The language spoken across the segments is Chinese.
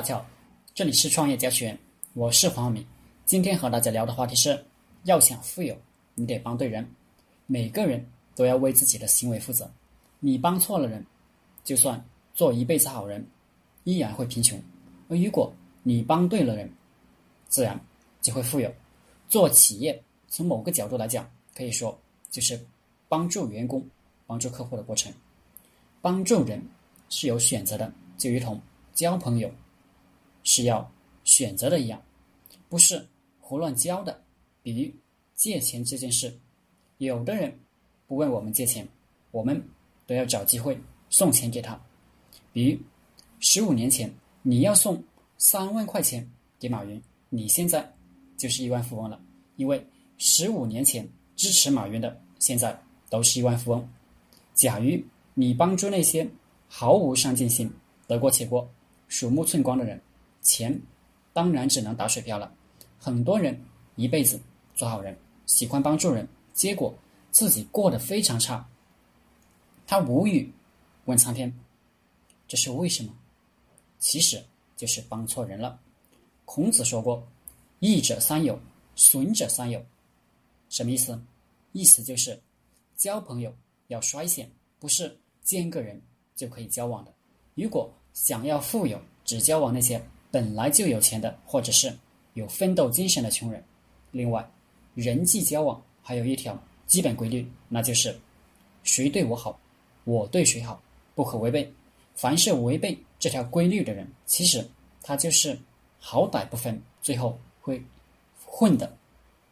大家好，这里是创业家学院，我是黄浩明。今天和大家聊的话题是：要想富有，你得帮对人。每个人都要为自己的行为负责。你帮错了人，就算做一辈子好人，依然会贫穷；而如果你帮对了人，自然就会富有。做企业，从某个角度来讲，可以说就是帮助员工、帮助客户的过程。帮助人是有选择的，就如同交朋友。是要选择的一样，不是胡乱交的。比如借钱这件事，有的人不问我们借钱，我们都要找机会送钱给他。比如十五年前你要送三万块钱给马云，你现在就是亿万富翁了，因为十五年前支持马云的，现在都是亿万富翁。假如你帮助那些毫无上进心、得过且过、鼠目寸光的人。钱当然只能打水漂了。很多人一辈子做好人，喜欢帮助人，结果自己过得非常差。他无语问苍天：“这是为什么？”其实就是帮错人了。孔子说过：“益者三友，损者三友。”什么意思？意思就是交朋友要衰险，不是见个人就可以交往的。如果想要富有，只交往那些。本来就有钱的，或者是有奋斗精神的穷人。另外，人际交往还有一条基本规律，那就是谁对我好，我对谁好，不可违背。凡是违背这条规律的人，其实他就是好歹不分，最后会混得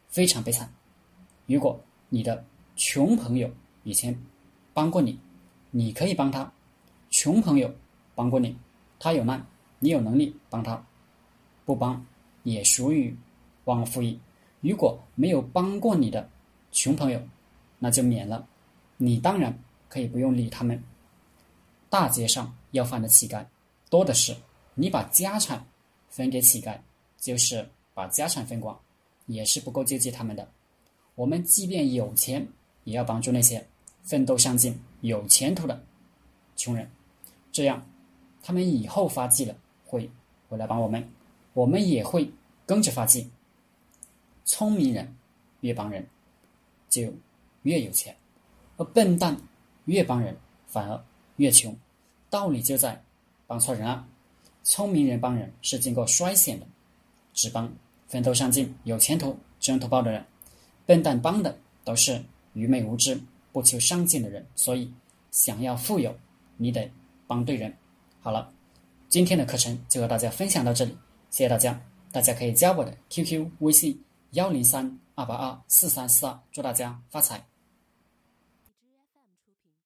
非常悲惨。如果你的穷朋友以前帮过你，你可以帮他；穷朋友帮过你，他有难。你有能力帮他，不帮也属于忘恩负义。如果没有帮过你的穷朋友，那就免了。你当然可以不用理他们。大街上要饭的乞丐多的是，你把家产分给乞丐，就是把家产分光，也是不够救济他们的。我们即便有钱，也要帮助那些奋斗上进、有前途的穷人，这样他们以后发迹了。会回来帮我们，我们也会跟着发迹。聪明人越帮人，就越有钱；而笨蛋越帮人，反而越穷。道理就在帮错人啊！聪明人帮人是经过衰险的，只帮奋斗上进、有前途、知恩图报的人；笨蛋帮的都是愚昧无知、不求上进的人。所以，想要富有，你得帮对人。好了。今天的课程就和大家分享到这里，谢谢大家。大家可以加我的 QQ 微信幺零三二八二四三四二，祝大家发财。